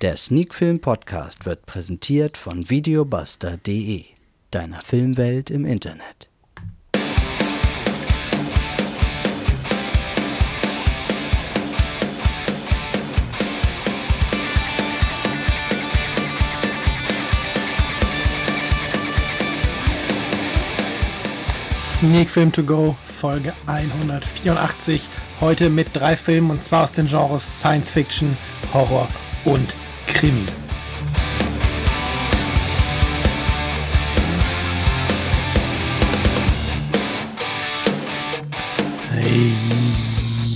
Der Sneakfilm Podcast wird präsentiert von videobuster.de, deiner Filmwelt im Internet. Sneak Film to Go, Folge 184. Heute mit drei Filmen und zwar aus den Genres Science Fiction, Horror und Krimi.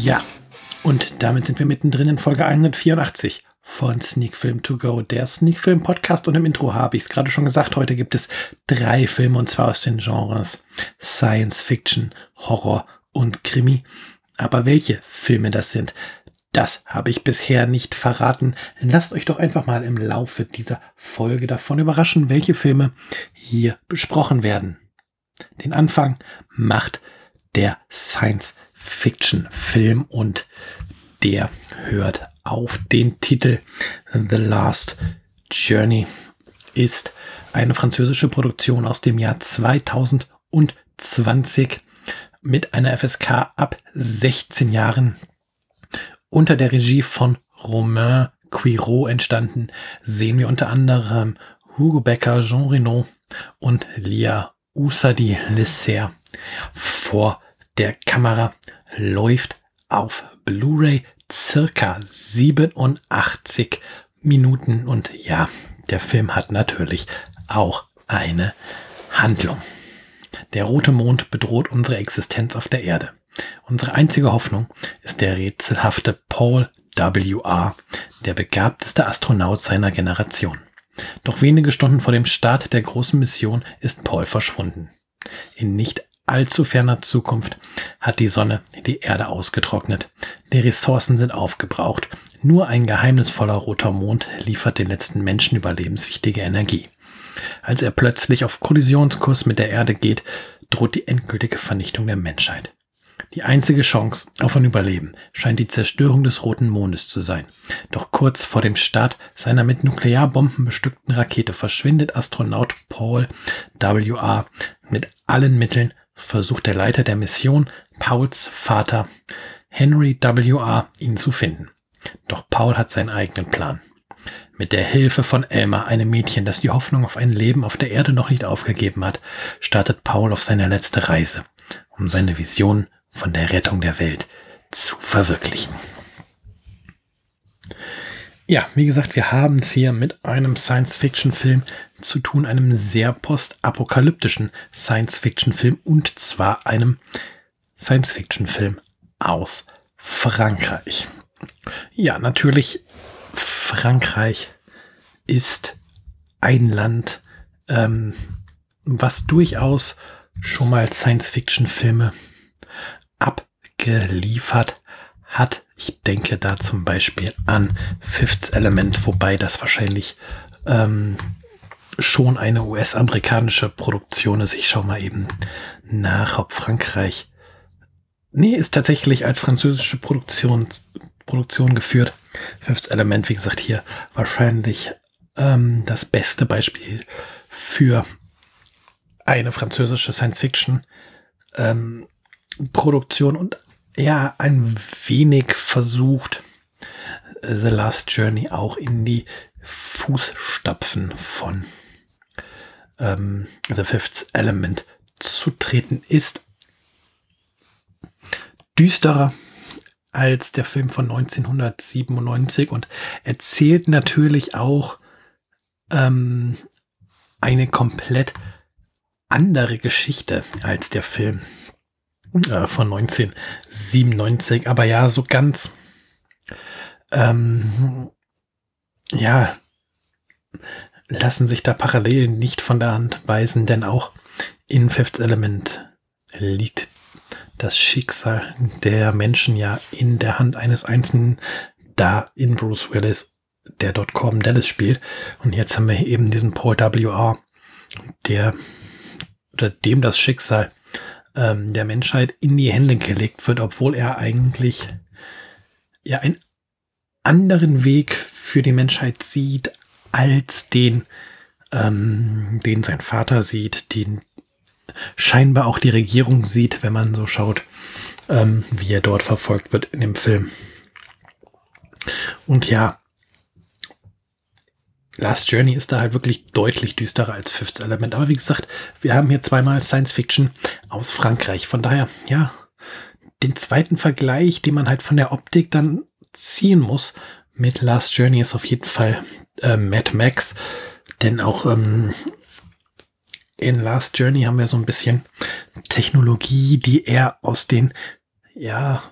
Ja, und damit sind wir mittendrin in Folge 184 von Sneak Film To Go, der Sneak Film Podcast. Und im Intro habe ich es gerade schon gesagt, heute gibt es drei Filme und zwar aus den Genres Science Fiction, Horror und Krimi. Aber welche Filme das sind, das habe ich bisher nicht verraten. Lasst euch doch einfach mal im Laufe dieser Folge davon überraschen, welche Filme hier besprochen werden. Den Anfang macht der Science-Fiction-Film und der hört auf den Titel The Last Journey ist eine französische Produktion aus dem Jahr 2020 mit einer FSK ab 16 Jahren unter der Regie von Romain Quirot entstanden, sehen wir unter anderem Hugo Becker, Jean Reno und Lia Usadi Lisser. Vor der Kamera läuft auf Blu-ray circa 87 Minuten und ja, der Film hat natürlich auch eine Handlung. Der rote Mond bedroht unsere Existenz auf der Erde. Unsere einzige Hoffnung ist der rätselhafte Paul W.R., der begabteste Astronaut seiner Generation. Doch wenige Stunden vor dem Start der großen Mission ist Paul verschwunden. In nicht allzu ferner Zukunft hat die Sonne die Erde ausgetrocknet. Die Ressourcen sind aufgebraucht. Nur ein geheimnisvoller roter Mond liefert den letzten Menschen überlebenswichtige Energie. Als er plötzlich auf Kollisionskurs mit der Erde geht, droht die endgültige Vernichtung der Menschheit. Die einzige Chance auf ein Überleben scheint die Zerstörung des roten Mondes zu sein. Doch kurz vor dem Start seiner mit Nuklearbomben bestückten Rakete verschwindet Astronaut Paul W.R. mit allen Mitteln, versucht der Leiter der Mission, Pauls Vater Henry W.R., ihn zu finden. Doch Paul hat seinen eigenen Plan. Mit der Hilfe von Elma, einem Mädchen, das die Hoffnung auf ein Leben auf der Erde noch nicht aufgegeben hat, startet Paul auf seine letzte Reise, um seine Vision von der Rettung der Welt zu verwirklichen. Ja, wie gesagt, wir haben es hier mit einem Science-Fiction-Film zu tun, einem sehr postapokalyptischen Science-Fiction-Film und zwar einem Science-Fiction-Film aus Frankreich. Ja, natürlich, Frankreich ist ein Land, ähm, was durchaus schon mal Science-Fiction-Filme abgeliefert hat. Ich denke da zum Beispiel an Fifth Element, wobei das wahrscheinlich ähm, schon eine US-amerikanische Produktion ist. Ich schaue mal eben nach, ob Frankreich. Nee, ist tatsächlich als französische Produktion, Produktion geführt. Fifth Element, wie gesagt, hier wahrscheinlich ähm, das beste Beispiel für eine französische Science-Fiction ähm, Produktion und ja, ein wenig versucht, The Last Journey auch in die Fußstapfen von ähm, The Fifth Element zu treten, ist düsterer als der Film von 1997 und erzählt natürlich auch ähm, eine komplett andere Geschichte als der Film äh, von 1997. Aber ja, so ganz, ähm, ja, lassen sich da Parallelen nicht von der Hand weisen, denn auch in Fifth Element liegt das Schicksal der Menschen ja in der Hand eines Einzelnen, da in Bruce Willis, der dort Corbin Dallas spielt. Und jetzt haben wir eben diesen Paul W.R., der oder dem das Schicksal ähm, der Menschheit in die Hände gelegt wird, obwohl er eigentlich ja einen anderen Weg für die Menschheit sieht, als den, ähm, den sein Vater sieht, den scheinbar auch die Regierung sieht, wenn man so schaut, ähm, wie er dort verfolgt wird in dem Film. Und ja, Last Journey ist da halt wirklich deutlich düsterer als Fifth Element. Aber wie gesagt, wir haben hier zweimal Science Fiction aus Frankreich. Von daher, ja, den zweiten Vergleich, den man halt von der Optik dann ziehen muss mit Last Journey ist auf jeden Fall äh, Mad Max. Denn auch ähm, in Last Journey haben wir so ein bisschen Technologie, die eher aus den, ja,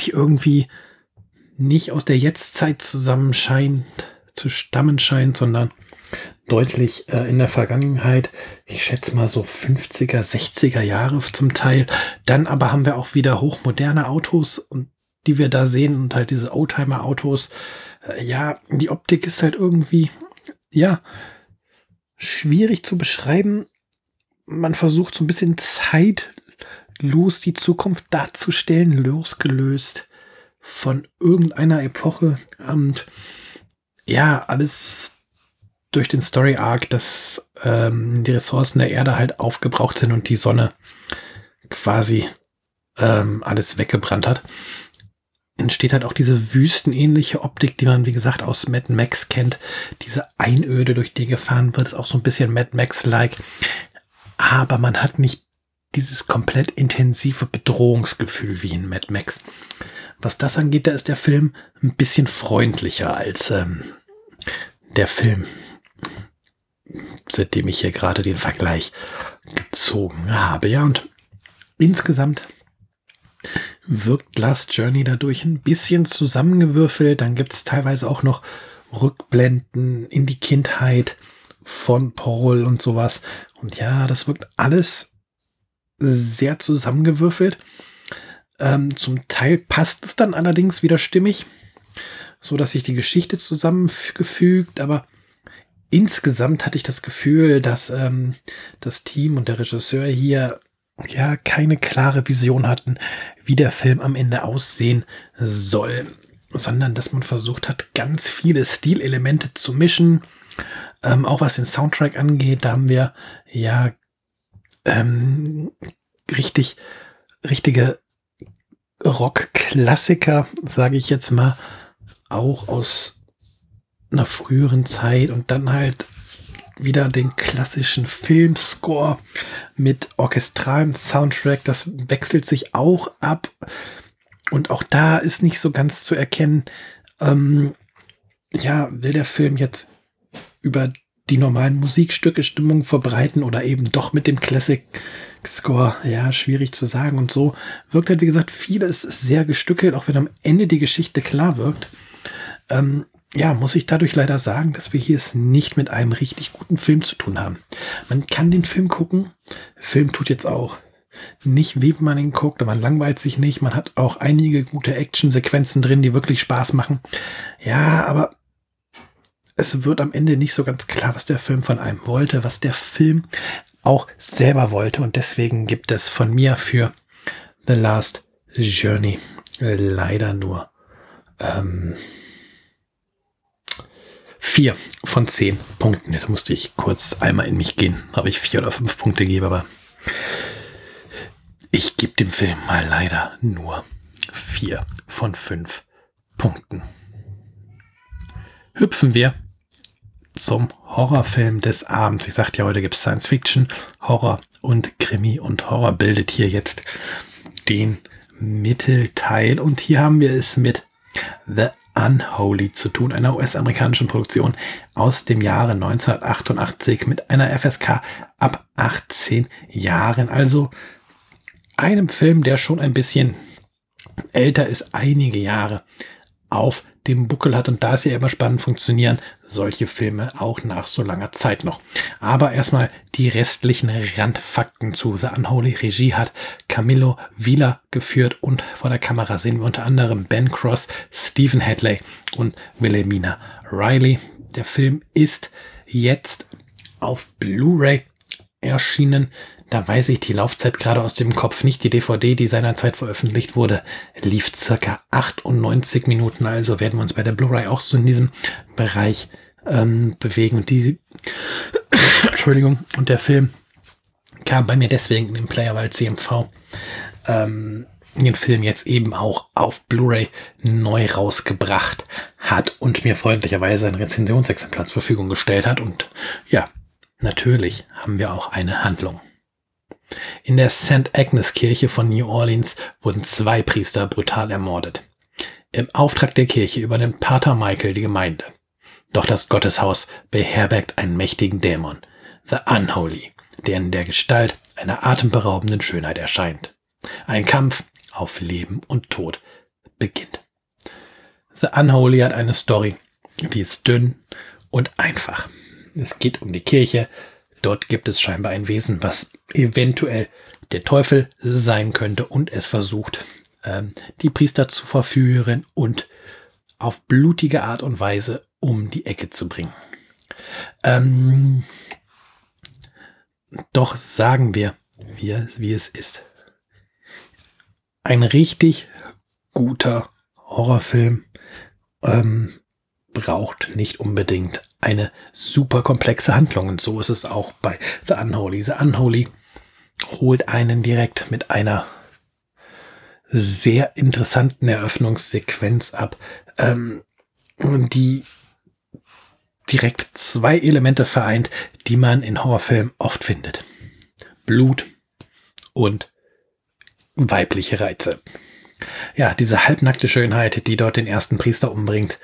die irgendwie nicht aus der Jetztzeit zusammenscheint, zu stammen scheint, sondern deutlich äh, in der Vergangenheit. Ich schätze mal so 50er, 60er Jahre zum Teil. Dann aber haben wir auch wieder hochmoderne Autos und die wir da sehen und halt diese Oldtimer-Autos. Äh, ja, die Optik ist halt irgendwie, ja, schwierig zu beschreiben. Man versucht so ein bisschen zeitlos die Zukunft darzustellen, losgelöst von irgendeiner Epoche. Und ja, alles durch den Story Arc, dass ähm, die Ressourcen der Erde halt aufgebraucht sind und die Sonne quasi ähm, alles weggebrannt hat, entsteht halt auch diese wüstenähnliche Optik, die man, wie gesagt, aus Mad Max kennt. Diese Einöde, durch die gefahren wird, ist auch so ein bisschen Mad Max-like. Aber man hat nicht dieses komplett intensive Bedrohungsgefühl wie in Mad Max. Was das angeht, da ist der Film ein bisschen freundlicher als ähm, der Film, seitdem ich hier gerade den Vergleich gezogen habe. Ja, und insgesamt wirkt Last Journey dadurch ein bisschen zusammengewürfelt. Dann gibt es teilweise auch noch Rückblenden in die Kindheit von Paul und sowas. Und ja, das wirkt alles sehr zusammengewürfelt. Ähm, zum Teil passt es dann allerdings wieder stimmig, so dass sich die Geschichte zusammengefügt, aber insgesamt hatte ich das Gefühl, dass ähm, das Team und der Regisseur hier ja keine klare Vision hatten, wie der Film am Ende aussehen soll, sondern dass man versucht hat, ganz viele Stilelemente zu mischen. Ähm, auch was den Soundtrack angeht, da haben wir ja ähm, richtig, richtige Rockklassiker, sage ich jetzt mal, auch aus einer früheren Zeit und dann halt wieder den klassischen Filmscore mit orchestralem Soundtrack. Das wechselt sich auch ab. Und auch da ist nicht so ganz zu erkennen, ähm, ja, will der Film jetzt über die normalen Musikstücke Stimmung verbreiten oder eben doch mit dem Classic Score, ja, schwierig zu sagen. Und so wirkt halt, wie gesagt, vieles sehr gestückelt, auch wenn am Ende die Geschichte klar wirkt. Ähm, ja, muss ich dadurch leider sagen, dass wir hier es nicht mit einem richtig guten Film zu tun haben. Man kann den Film gucken. Film tut jetzt auch nicht wenn man ihn guckt, man langweilt sich nicht. Man hat auch einige gute Actionsequenzen drin, die wirklich Spaß machen. Ja, aber es wird am Ende nicht so ganz klar, was der Film von einem wollte, was der Film auch selber wollte. Und deswegen gibt es von mir für The Last Journey leider nur ähm, vier von zehn Punkten. Da musste ich kurz einmal in mich gehen, habe ich vier oder fünf Punkte gegeben, aber ich gebe dem Film mal leider nur vier von fünf Punkten. Hüpfen wir zum Horrorfilm des Abends. Ich sagte ja, heute gibt es Science Fiction, Horror und Krimi und Horror bildet hier jetzt den Mittelteil. Und hier haben wir es mit The Unholy zu tun, einer US-amerikanischen Produktion aus dem Jahre 1988 mit einer FSK ab 18 Jahren. Also einem Film, der schon ein bisschen älter ist, einige Jahre auf dem Buckel hat. Und da ist ja immer spannend funktionieren solche Filme auch nach so langer Zeit noch. Aber erstmal die restlichen Randfakten zu The Unholy. Regie hat Camillo Wieler geführt und vor der Kamera sehen wir unter anderem Ben Cross, Stephen Hadley und Wilhelmina Riley. Der Film ist jetzt auf Blu-ray erschienen. Da weiß ich die Laufzeit gerade aus dem Kopf nicht. Die DVD, die seinerzeit veröffentlicht wurde, lief circa 98 Minuten. Also werden wir uns bei der Blu-ray auch so in diesem Bereich ähm, bewegen. Und die, Entschuldigung, und der Film kam bei mir deswegen in Player, weil CMV ähm, den Film jetzt eben auch auf Blu-ray neu rausgebracht hat und mir freundlicherweise ein Rezensionsexemplar zur Verfügung gestellt hat. Und ja, natürlich haben wir auch eine Handlung. In der St. Agnes Kirche von New Orleans wurden zwei Priester brutal ermordet. Im Auftrag der Kirche übernimmt Pater Michael die Gemeinde. Doch das Gotteshaus beherbergt einen mächtigen Dämon, The Unholy, der in der Gestalt einer atemberaubenden Schönheit erscheint. Ein Kampf auf Leben und Tod beginnt. The Unholy hat eine Story, die ist dünn und einfach. Es geht um die Kirche. Dort gibt es scheinbar ein Wesen, was eventuell der Teufel sein könnte und es versucht, ähm, die Priester zu verführen und auf blutige Art und Weise um die Ecke zu bringen. Ähm, doch sagen wir, wie, wie es ist. Ein richtig guter Horrorfilm ähm, braucht nicht unbedingt eine super komplexe Handlung. Und so ist es auch bei The Unholy. The Unholy holt einen direkt mit einer sehr interessanten Eröffnungssequenz ab, ähm, die direkt zwei Elemente vereint, die man in Horrorfilmen oft findet. Blut und weibliche Reize. Ja, diese halbnackte Schönheit, die dort den ersten Priester umbringt.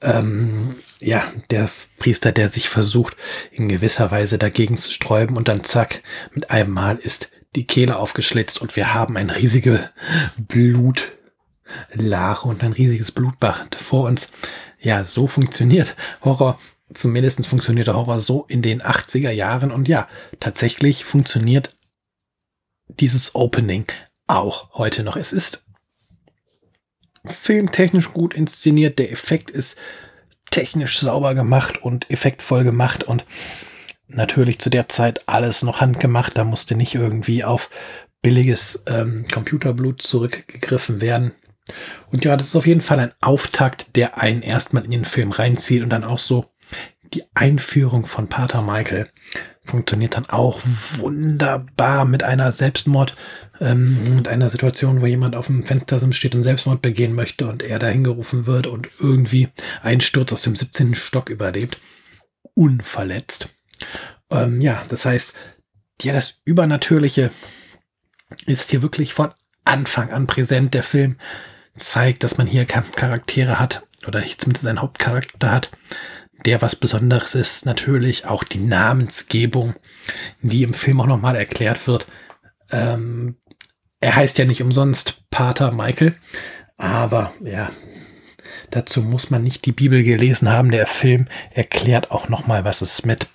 Ähm, ja, der Priester, der sich versucht, in gewisser Weise dagegen zu sträuben und dann zack, mit einem Mal ist die Kehle aufgeschlitzt und wir haben ein riesige Blutlache und ein riesiges Blutbad vor uns. Ja, so funktioniert Horror. Zumindest funktioniert der Horror so in den 80er Jahren und ja, tatsächlich funktioniert dieses Opening auch heute noch. Es ist filmtechnisch gut inszeniert, der Effekt ist technisch sauber gemacht und effektvoll gemacht und natürlich zu der Zeit alles noch handgemacht. Da musste nicht irgendwie auf billiges ähm, Computerblut zurückgegriffen werden. Und ja, das ist auf jeden Fall ein Auftakt, der einen erstmal in den Film reinzieht und dann auch so die Einführung von Pater Michael funktioniert dann auch wunderbar mit einer Selbstmord, ähm, mit einer Situation, wo jemand auf dem Fenster steht und Selbstmord begehen möchte und er dahin gerufen wird und irgendwie einen Sturz aus dem 17. Stock überlebt, unverletzt. Ähm, ja, das heißt, ja, das Übernatürliche ist hier wirklich von Anfang an präsent. Der Film zeigt, dass man hier Charaktere hat, oder zumindest einen Hauptcharakter hat, der was Besonderes ist. Natürlich auch die Namensgebung, die im Film auch nochmal erklärt wird. Ähm, er heißt ja nicht umsonst Pater Michael, aber ja, dazu muss man nicht die Bibel gelesen haben. Der Film erklärt auch nochmal, was es mit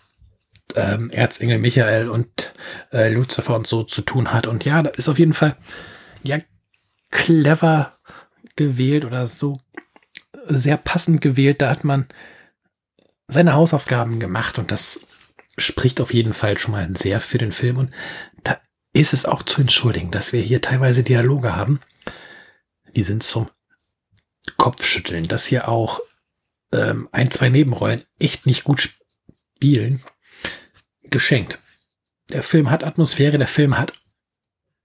ähm, Erzengel Michael und äh, Lucifer und so zu tun hat. Und ja, da ist auf jeden Fall ja clever gewählt oder so sehr passend gewählt. Da hat man seine Hausaufgaben gemacht und das spricht auf jeden Fall schon mal sehr für den Film. Und da ist es auch zu entschuldigen, dass wir hier teilweise Dialoge haben, die sind zum Kopfschütteln, dass hier auch ähm, ein, zwei Nebenrollen echt nicht gut spielen. Geschenkt. Der Film hat Atmosphäre, der Film hat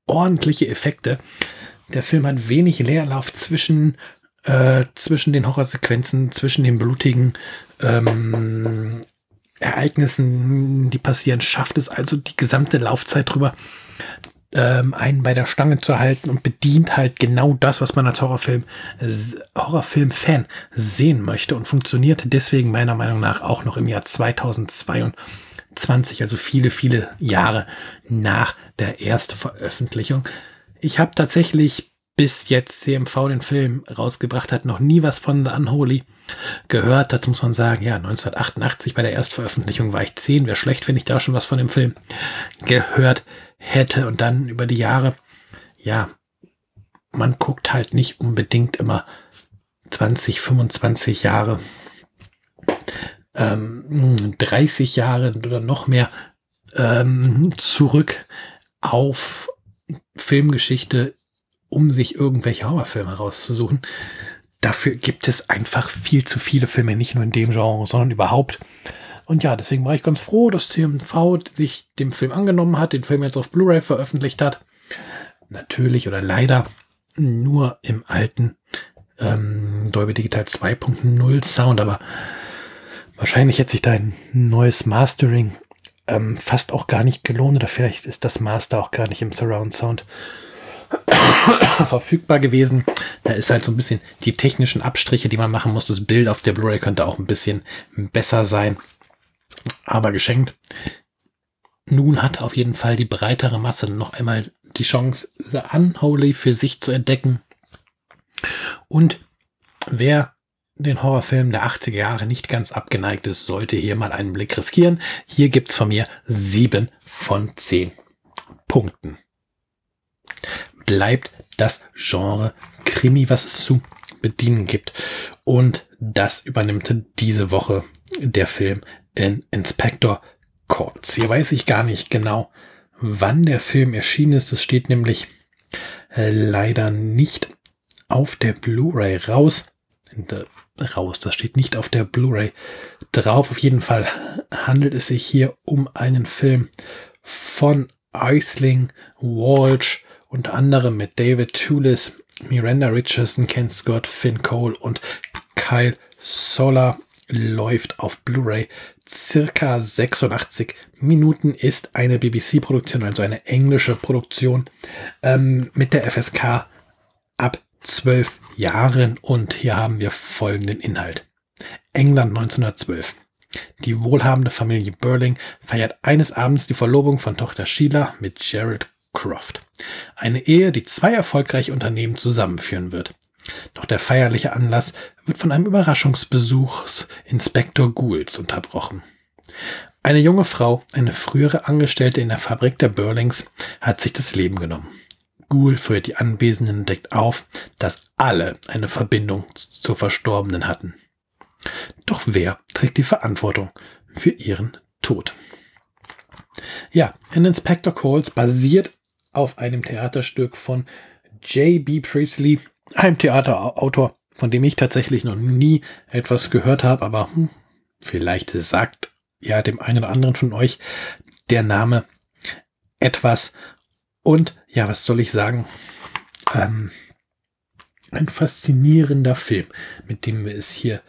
ordentliche Effekte. Der Film hat wenig Leerlauf zwischen äh, zwischen den Horrorsequenzen, zwischen den blutigen ähm, Ereignissen, die passieren, schafft es also die gesamte Laufzeit drüber, ähm, einen bei der Stange zu halten und bedient halt genau das, was man als Horrorfilm, Horrorfilm-Fan sehen möchte und funktioniert deswegen meiner Meinung nach auch noch im Jahr 2022, also viele, viele Jahre nach der ersten Veröffentlichung. Ich habe tatsächlich bis jetzt CMV den Film rausgebracht hat, noch nie was von The Unholy gehört. Dazu muss man sagen, ja, 1988 bei der Erstveröffentlichung war ich 10. Wäre schlecht, wenn ich da schon was von dem Film gehört hätte. Und dann über die Jahre, ja, man guckt halt nicht unbedingt immer 20, 25 Jahre, ähm, 30 Jahre oder noch mehr ähm, zurück auf Filmgeschichte, um sich irgendwelche Horrorfilme rauszusuchen. Dafür gibt es einfach viel zu viele Filme, nicht nur in dem Genre, sondern überhaupt. Und ja, deswegen war ich ganz froh, dass TMV sich dem Film angenommen hat, den Film jetzt auf Blu-ray veröffentlicht hat. Natürlich oder leider nur im alten ähm, Dolby Digital 2.0 Sound, aber wahrscheinlich hätte sich da ein neues Mastering ähm, fast auch gar nicht gelohnt oder vielleicht ist das Master auch gar nicht im Surround Sound verfügbar gewesen. Da ist halt so ein bisschen die technischen Abstriche, die man machen muss. Das Bild auf der Blu-ray könnte auch ein bisschen besser sein, aber geschenkt. Nun hat auf jeden Fall die breitere Masse noch einmal die Chance, The Unholy für sich zu entdecken. Und wer den Horrorfilm der 80er Jahre nicht ganz abgeneigt ist, sollte hier mal einen Blick riskieren. Hier gibt's von mir sieben von zehn Punkten. Bleibt das Genre Krimi, was es zu bedienen gibt. Und das übernimmt diese Woche der Film in Inspector Courts. Hier weiß ich gar nicht genau, wann der Film erschienen ist. Es steht nämlich äh, leider nicht auf der Blu-ray raus. raus, das steht nicht auf der Blu-ray drauf. Auf jeden Fall handelt es sich hier um einen Film von Eisling Walsh, unter anderem mit David Tulis, Miranda Richardson, Ken Scott, Finn Cole und Kyle Solar läuft auf Blu-ray circa 86 Minuten, ist eine BBC-Produktion, also eine englische Produktion ähm, mit der FSK ab 12 Jahren und hier haben wir folgenden Inhalt. England 1912. Die wohlhabende Familie Burling feiert eines Abends die Verlobung von Tochter Sheila mit Gerald Croft. Eine Ehe, die zwei erfolgreiche Unternehmen zusammenführen wird. Doch der feierliche Anlass wird von einem Überraschungsbesuch Inspektor Goulds unterbrochen. Eine junge Frau, eine frühere Angestellte in der Fabrik der Burlings, hat sich das Leben genommen. Ghoul führt die Anwesenden deckt auf, dass alle eine Verbindung zur Verstorbenen hatten. Doch wer trägt die Verantwortung für ihren Tod? Ja, in Inspector Calls basiert auf einem Theaterstück von J.B. Priestley, einem Theaterautor, von dem ich tatsächlich noch nie etwas gehört habe, aber hm, vielleicht sagt ja dem einen oder anderen von euch der Name etwas. Und ja, was soll ich sagen? Ähm, ein faszinierender Film, mit dem wir es hier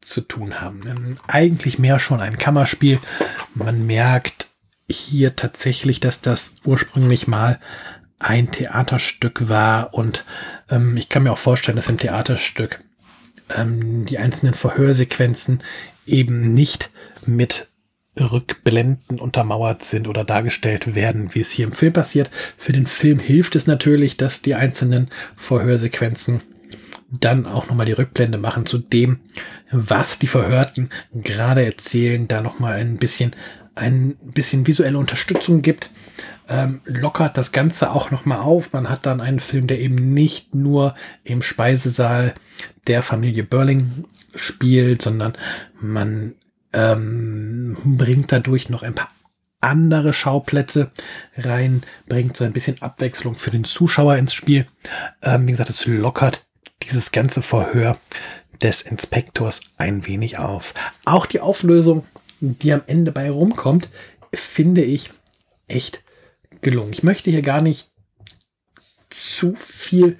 zu tun haben. Ähm, eigentlich mehr schon ein Kammerspiel. Man merkt hier tatsächlich, dass das ursprünglich mal ein Theaterstück war und ähm, ich kann mir auch vorstellen, dass im Theaterstück ähm, die einzelnen Verhörsequenzen eben nicht mit Rückblenden untermauert sind oder dargestellt werden, wie es hier im Film passiert. Für den Film hilft es natürlich, dass die einzelnen Verhörsequenzen dann auch nochmal die Rückblende machen zu dem, was die Verhörten gerade erzählen, da nochmal ein bisschen ein bisschen visuelle Unterstützung gibt, ähm, lockert das Ganze auch nochmal auf. Man hat dann einen Film, der eben nicht nur im Speisesaal der Familie Burling spielt, sondern man ähm, bringt dadurch noch ein paar andere Schauplätze rein, bringt so ein bisschen Abwechslung für den Zuschauer ins Spiel. Ähm, wie gesagt, es lockert dieses ganze Verhör des Inspektors ein wenig auf. Auch die Auflösung die am Ende bei rumkommt, finde ich echt gelungen. Ich möchte hier gar nicht zu viel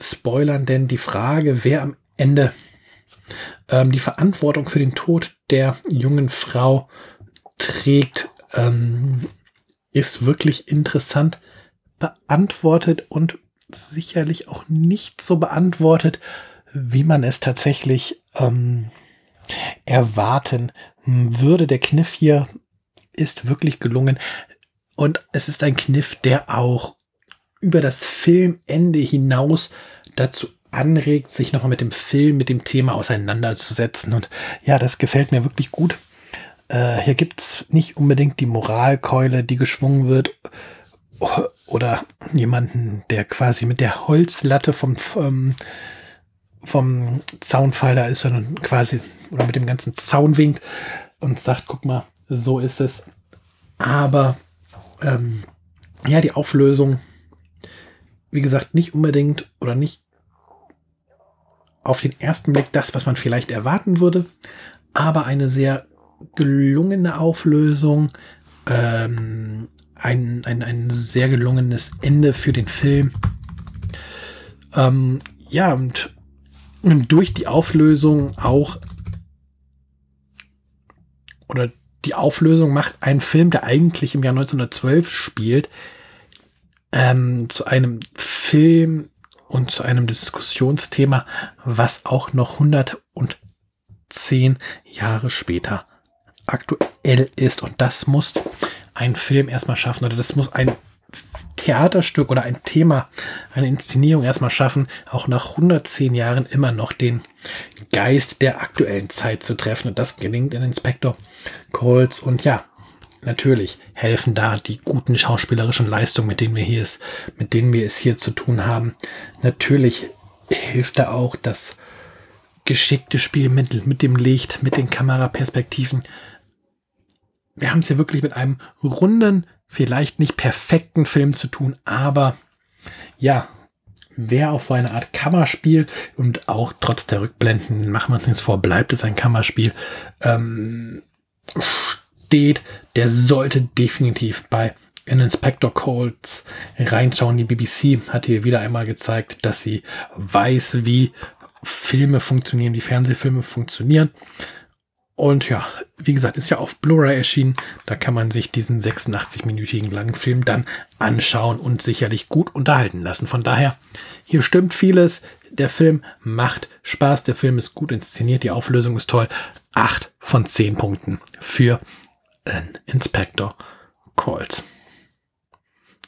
spoilern, denn die Frage, wer am Ende ähm, die Verantwortung für den Tod der jungen Frau trägt, ähm, ist wirklich interessant beantwortet und sicherlich auch nicht so beantwortet, wie man es tatsächlich ähm, erwarten würde. Der Kniff hier ist wirklich gelungen. Und es ist ein Kniff, der auch über das Filmende hinaus dazu anregt, sich nochmal mit dem Film, mit dem Thema auseinanderzusetzen. Und ja, das gefällt mir wirklich gut. Äh, hier es nicht unbedingt die Moralkeule, die geschwungen wird. Oder jemanden, der quasi mit der Holzlatte vom, ähm, vom Zaunpfeiler ist, sondern quasi oder mit dem ganzen Zaun winkt und sagt, guck mal, so ist es. Aber ähm, ja, die Auflösung, wie gesagt, nicht unbedingt oder nicht auf den ersten Blick das, was man vielleicht erwarten würde, aber eine sehr gelungene Auflösung, ähm, ein, ein, ein sehr gelungenes Ende für den Film. Ähm, ja, und durch die Auflösung auch oder die Auflösung macht einen Film, der eigentlich im Jahr 1912 spielt, ähm, zu einem Film und zu einem Diskussionsthema, was auch noch 110 Jahre später aktuell ist. Und das muss ein Film erstmal schaffen oder das muss ein Theaterstück oder ein Thema, eine Inszenierung erstmal schaffen, auch nach 110 Jahren immer noch den Geist der aktuellen Zeit zu treffen. Und das gelingt in Inspector Colts. Und ja, natürlich helfen da die guten schauspielerischen Leistungen, mit denen wir hier ist, mit denen wir es hier zu tun haben. Natürlich hilft da auch das geschickte Spielmittel mit dem Licht, mit den Kameraperspektiven. Wir haben es hier wirklich mit einem runden, vielleicht nicht perfekten Film zu tun, aber ja, wer auf so eine Art Kammerspiel und auch trotz der Rückblenden, machen wir uns nichts vor, bleibt es ein Kammerspiel, ähm, steht, der sollte definitiv bei in Inspector Colts reinschauen. Die BBC hat hier wieder einmal gezeigt, dass sie weiß, wie Filme funktionieren, wie Fernsehfilme funktionieren. Und ja, wie gesagt, ist ja auf Blu-ray erschienen. Da kann man sich diesen 86-minütigen langen Film dann anschauen und sicherlich gut unterhalten lassen. Von daher, hier stimmt vieles. Der Film macht Spaß. Der Film ist gut inszeniert. Die Auflösung ist toll. Acht von zehn Punkten für Inspector Calls.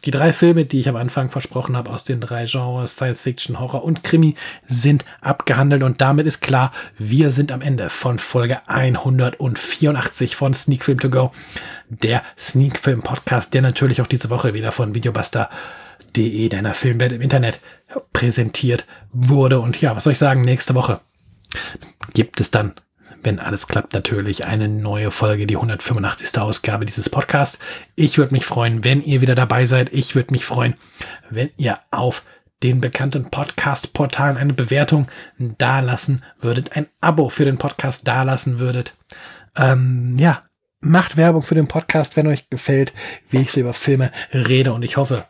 Die drei Filme, die ich am Anfang versprochen habe aus den drei Genres Science Fiction, Horror und Krimi, sind abgehandelt und damit ist klar, wir sind am Ende von Folge 184 von Sneak Film To Go, der Sneak Film Podcast, der natürlich auch diese Woche wieder von Videobuster.de, deiner Filmwelt im Internet, präsentiert wurde. Und ja, was soll ich sagen, nächste Woche gibt es dann wenn alles klappt, natürlich eine neue Folge, die 185. Ausgabe dieses Podcasts. Ich würde mich freuen, wenn ihr wieder dabei seid. Ich würde mich freuen, wenn ihr auf den bekannten Podcast-Portalen eine Bewertung dalassen würdet, ein Abo für den Podcast dalassen würdet. Ähm, ja, macht Werbung für den Podcast, wenn euch gefällt, wie ich über Filme rede und ich hoffe,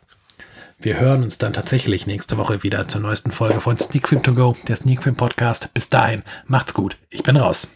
wir hören uns dann tatsächlich nächste Woche wieder zur neuesten Folge von Sneak Film To Go, der Sneak Film Podcast. Bis dahin, macht's gut. Ich bin raus.